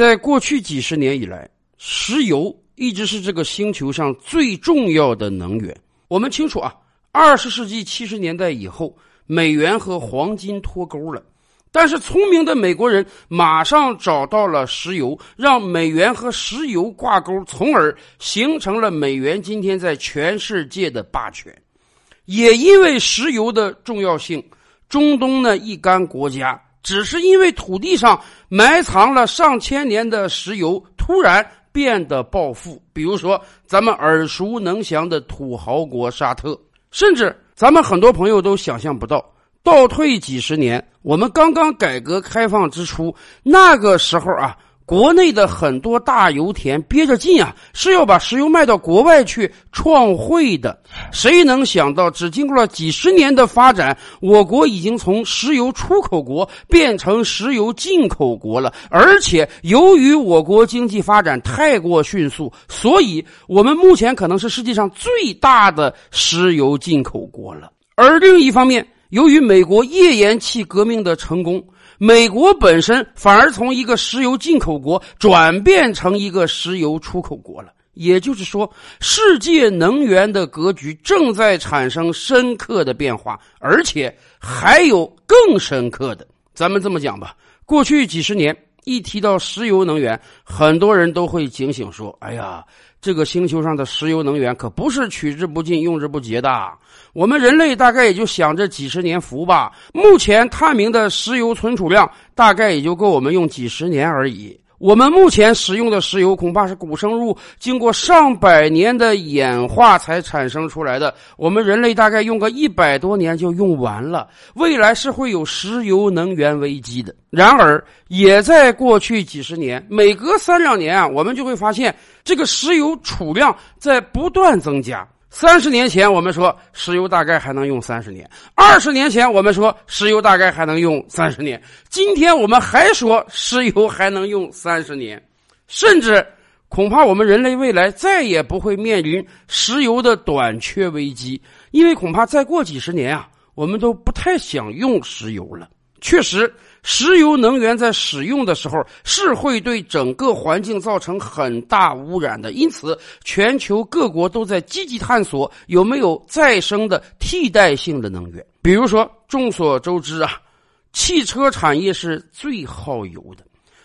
在过去几十年以来，石油一直是这个星球上最重要的能源。我们清楚啊，二十世纪七十年代以后，美元和黄金脱钩了。但是聪明的美国人马上找到了石油，让美元和石油挂钩，从而形成了美元今天在全世界的霸权。也因为石油的重要性，中东呢一干国家只是因为土地上埋藏了上千年的石油，突然变得暴富。比如说，咱们耳熟能详的土豪国沙特，甚至咱们很多朋友都想象不到。倒退几十年，我们刚刚改革开放之初，那个时候啊，国内的很多大油田憋着劲啊，是要把石油卖到国外去创汇的。谁能想到，只经过了几十年的发展，我国已经从石油出口国变成石油进口国了。而且，由于我国经济发展太过迅速，所以我们目前可能是世界上最大的石油进口国了。而另一方面，由于美国页岩气革命的成功，美国本身反而从一个石油进口国转变成一个石油出口国了。也就是说，世界能源的格局正在产生深刻的变化，而且还有更深刻的。咱们这么讲吧，过去几十年，一提到石油能源，很多人都会警醒说：“哎呀。”这个星球上的石油能源可不是取之不尽、用之不竭的。我们人类大概也就享这几十年福吧。目前探明的石油存储量大概也就够我们用几十年而已。我们目前使用的石油恐怕是古生物经过上百年的演化才产生出来的，我们人类大概用个一百多年就用完了。未来是会有石油能源危机的。然而，也在过去几十年，每隔三两年啊，我们就会发现这个石油储量在不断增加。三十年前，我们说石油大概还能用三十年；二十年前，我们说石油大概还能用三十年；今天我们还说石油还能用三十年，甚至恐怕我们人类未来再也不会面临石油的短缺危机，因为恐怕再过几十年啊，我们都不太想用石油了。确实。石油能源在使用的时候是会对整个环境造成很大污染的，因此全球各国都在积极探索有没有再生的替代性的能源。比如说，众所周知啊，汽车产业是最耗油的。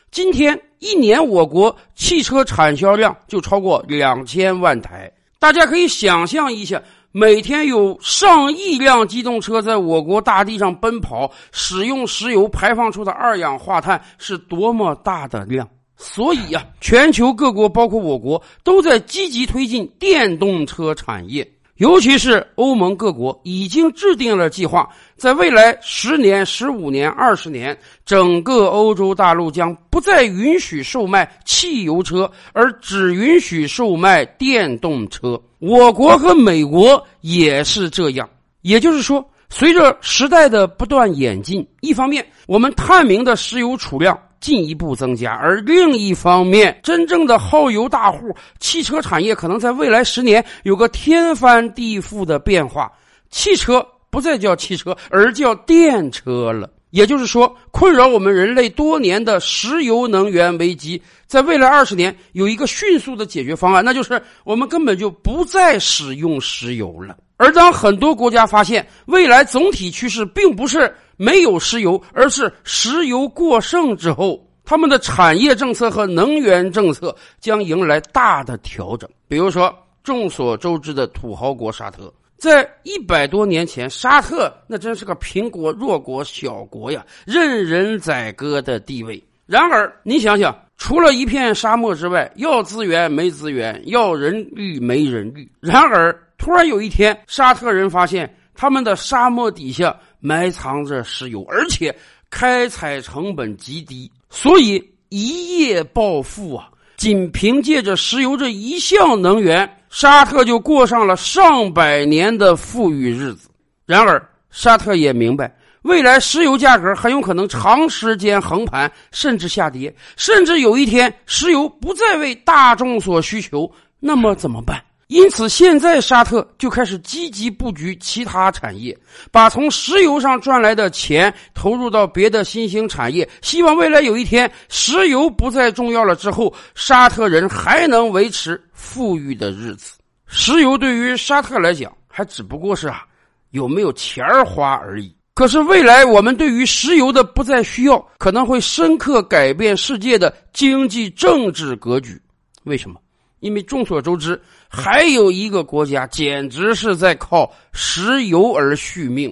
今天一年我国汽车产销量就超过两千万台，大家可以想象一下。每天有上亿辆机动车在我国大地上奔跑，使用石油排放出的二氧化碳是多么大的量！所以呀，全球各国，包括我国，都在积极推进电动车产业。尤其是欧盟各国已经制定了计划，在未来十年、十五年、二十年，整个欧洲大陆将不再允许售卖汽油车，而只允许售卖电动车。我国和美国也是这样。也就是说，随着时代的不断演进，一方面我们探明的石油储量。进一步增加，而另一方面，真正的耗油大户汽车产业可能在未来十年有个天翻地覆的变化，汽车不再叫汽车，而叫电车了。也就是说，困扰我们人类多年的石油能源危机，在未来二十年有一个迅速的解决方案，那就是我们根本就不再使用石油了。而当很多国家发现未来总体趋势并不是没有石油，而是石油过剩之后，他们的产业政策和能源政策将迎来大的调整。比如说，众所周知的土豪国沙特，在一百多年前，沙特那真是个贫国弱国小国呀，任人宰割的地位。然而，你想想，除了一片沙漠之外，要资源没资源，要人力没人力。然而，突然有一天，沙特人发现他们的沙漠底下埋藏着石油，而且开采成本极低，所以一夜暴富啊！仅凭借着石油这一项能源，沙特就过上了上百年的富裕日子。然而，沙特也明白，未来石油价格很有可能长时间横盘，甚至下跌，甚至有一天石油不再为大众所需求，那么怎么办？因此，现在沙特就开始积极布局其他产业，把从石油上赚来的钱投入到别的新兴产业，希望未来有一天石油不再重要了之后，沙特人还能维持富裕的日子。石油对于沙特来讲，还只不过是啊有没有钱花而已。可是未来我们对于石油的不再需要，可能会深刻改变世界的经济政治格局。为什么？因为众所周知，还有一个国家简直是在靠石油而续命，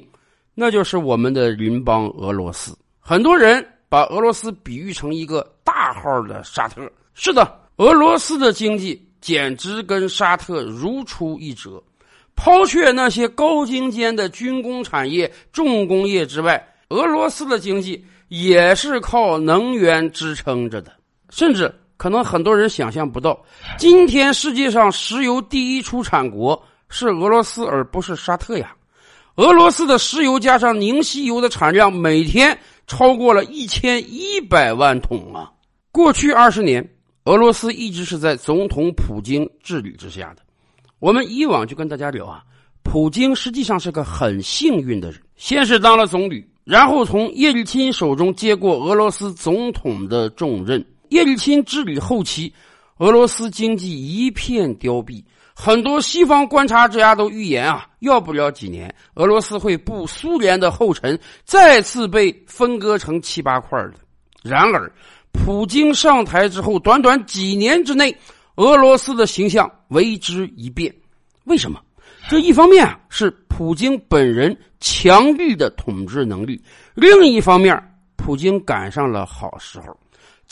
那就是我们的邻邦俄罗斯。很多人把俄罗斯比喻成一个大号的沙特。是的，俄罗斯的经济简直跟沙特如出一辙。抛却那些高精尖的军工产业、重工业之外，俄罗斯的经济也是靠能源支撑着的，甚至。可能很多人想象不到，今天世界上石油第一出产国是俄罗斯，而不是沙特呀。俄罗斯的石油加上凝稀油的产量，每天超过了一千一百万桶啊！过去二十年，俄罗斯一直是在总统普京治理之下的。我们以往就跟大家聊啊，普京实际上是个很幸运的人，先是当了总理，然后从叶利钦手中接过俄罗斯总统的重任。叶利钦治理后期，俄罗斯经济一片凋敝，很多西方观察家都预言啊，要不了几年，俄罗斯会步苏联的后尘，再次被分割成七八块的。然而，普京上台之后，短短几年之内，俄罗斯的形象为之一变。为什么？这一方面啊，是普京本人强力的统治能力；另一方面，普京赶上了好时候。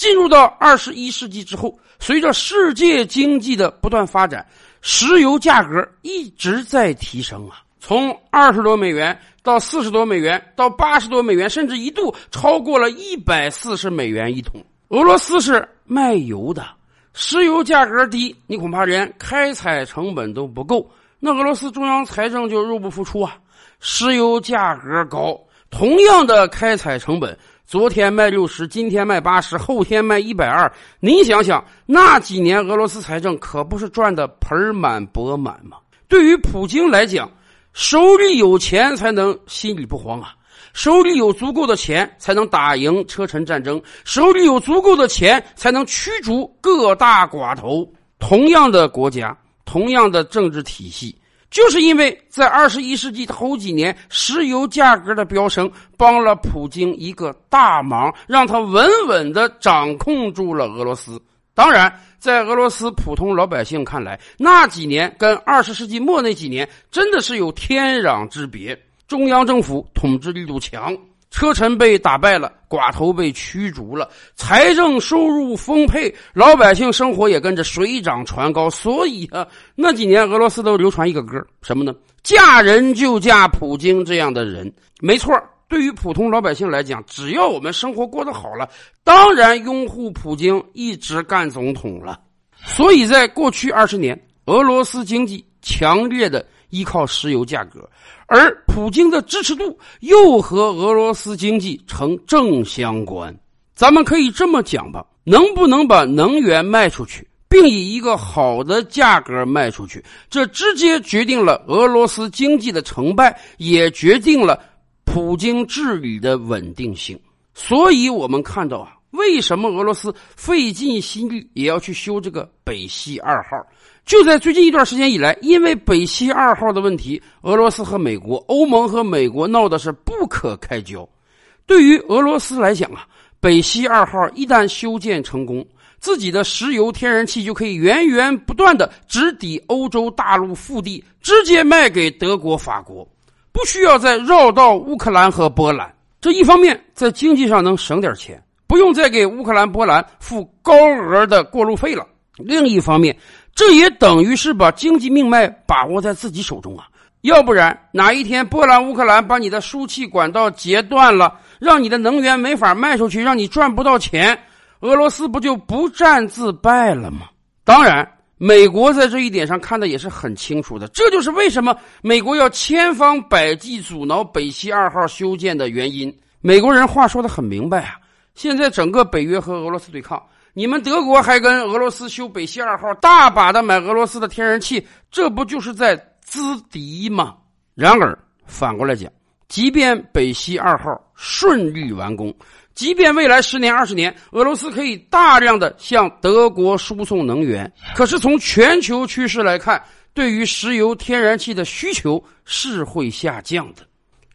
进入到二十一世纪之后，随着世界经济的不断发展，石油价格一直在提升啊，从二十多美元到四十多美元，到八十多美元，甚至一度超过了一百四十美元一桶。俄罗斯是卖油的，石油价格低，你恐怕连开采成本都不够，那俄罗斯中央财政就入不敷出啊。石油价格高，同样的开采成本。昨天卖六十，今天卖八十，后天卖一百二。您想想，那几年俄罗斯财政可不是赚的盆满钵满吗？对于普京来讲，手里有钱才能心里不慌啊，手里有足够的钱才能打赢车臣战争，手里有足够的钱才能驱逐各大寡头。同样的国家，同样的政治体系。就是因为在二十一世纪头几年，石油价格的飙升帮了普京一个大忙，让他稳稳的掌控住了俄罗斯。当然，在俄罗斯普通老百姓看来，那几年跟二十世纪末那几年真的是有天壤之别。中央政府统治力度强。车臣被打败了，寡头被驱逐了，财政收入丰沛，老百姓生活也跟着水涨船高。所以啊，那几年俄罗斯都流传一个歌，什么呢？嫁人就嫁普京这样的人。没错，对于普通老百姓来讲，只要我们生活过得好了，当然拥护普京一直干总统了。所以在过去二十年，俄罗斯经济强烈的。依靠石油价格，而普京的支持度又和俄罗斯经济成正相关。咱们可以这么讲吧：能不能把能源卖出去，并以一个好的价格卖出去，这直接决定了俄罗斯经济的成败，也决定了普京治理的稳定性。所以，我们看到啊，为什么俄罗斯费尽心力也要去修这个北溪二号？就在最近一段时间以来，因为北溪二号的问题，俄罗斯和美国、欧盟和美国闹的是不可开交。对于俄罗斯来讲啊，北溪二号一旦修建成功，自己的石油、天然气就可以源源不断的直抵欧洲大陆腹地，直接卖给德国、法国，不需要再绕道乌克兰和波兰。这一方面在经济上能省点钱，不用再给乌克兰、波兰付高额的过路费了；另一方面，这也等于是把经济命脉把握在自己手中啊！要不然哪一天波兰、乌克兰把你的输气管道截断了，让你的能源没法卖出去，让你赚不到钱，俄罗斯不就不战自败了吗？当然，美国在这一点上看的也是很清楚的，这就是为什么美国要千方百计阻挠北溪二号修建的原因。美国人话说的很明白啊，现在整个北约和俄罗斯对抗。你们德国还跟俄罗斯修北溪二号，大把的买俄罗斯的天然气，这不就是在资敌吗？然而反过来讲，即便北溪二号顺利完工，即便未来十年、二十年，俄罗斯可以大量的向德国输送能源，可是从全球趋势来看，对于石油、天然气的需求是会下降的，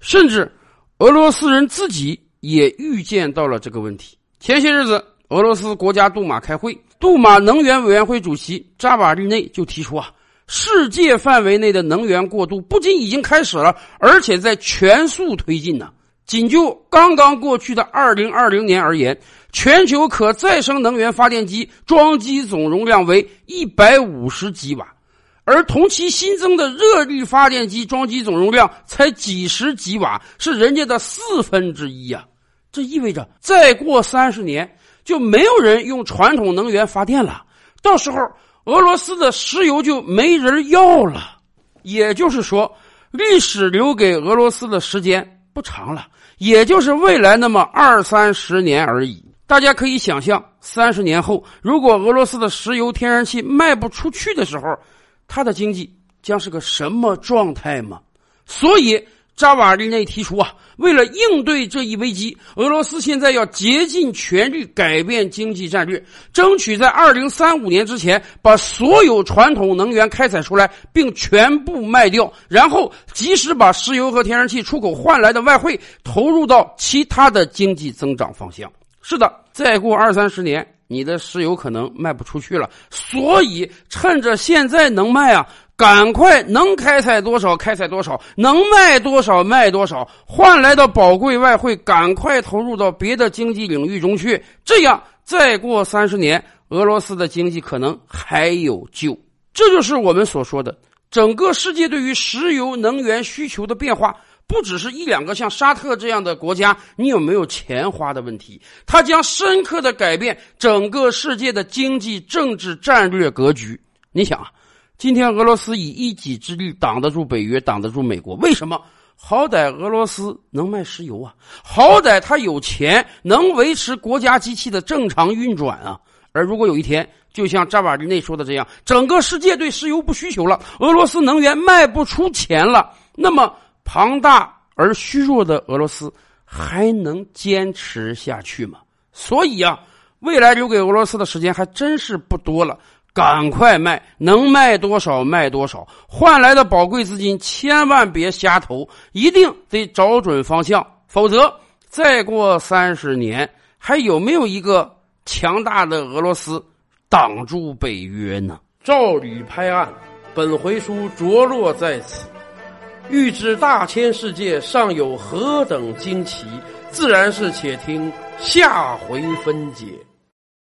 甚至俄罗斯人自己也预见到了这个问题。前些日子。俄罗斯国家杜马开会，杜马能源委员会主席扎瓦利内就提出啊，世界范围内的能源过渡不仅已经开始了，而且在全速推进呢。仅就刚刚过去的二零二零年而言，全球可再生能源发电机装机总容量为一百五十吉瓦，而同期新增的热力发电机装机总容量才几十吉瓦，是人家的四分之一呀。这意味着再过三十年。就没有人用传统能源发电了，到时候俄罗斯的石油就没人要了。也就是说，历史留给俄罗斯的时间不长了，也就是未来那么二三十年而已。大家可以想象，三十年后，如果俄罗斯的石油、天然气卖不出去的时候，它的经济将是个什么状态吗？所以。扎瓦利内提出啊，为了应对这一危机，俄罗斯现在要竭尽全力改变经济战略，争取在二零三五年之前把所有传统能源开采出来，并全部卖掉，然后及时把石油和天然气出口换来的外汇投入到其他的经济增长方向。是的，再过二三十年，你的石油可能卖不出去了，所以趁着现在能卖啊。赶快能开采多少开采多少，能卖多少卖多少，换来的宝贵外汇赶快投入到别的经济领域中去。这样，再过三十年，俄罗斯的经济可能还有救。这就是我们所说的，整个世界对于石油能源需求的变化，不只是一两个像沙特这样的国家，你有没有钱花的问题，它将深刻的改变整个世界的经济、政治、战略格局。你想啊。今天俄罗斯以一己之力挡得住北约，挡得住美国，为什么？好歹俄罗斯能卖石油啊，好歹他有钱，能维持国家机器的正常运转啊。而如果有一天，就像扎瓦日内说的这样，整个世界对石油不需求了，俄罗斯能源卖不出钱了，那么庞大而虚弱的俄罗斯还能坚持下去吗？所以啊，未来留给俄罗斯的时间还真是不多了。赶快卖，能卖多少卖多少，换来的宝贵资金千万别瞎投，一定得找准方向，否则再过三十年，还有没有一个强大的俄罗斯挡住北约呢？照吕拍案，本回书着落在此。欲知大千世界尚有何等惊奇，自然是且听下回分解。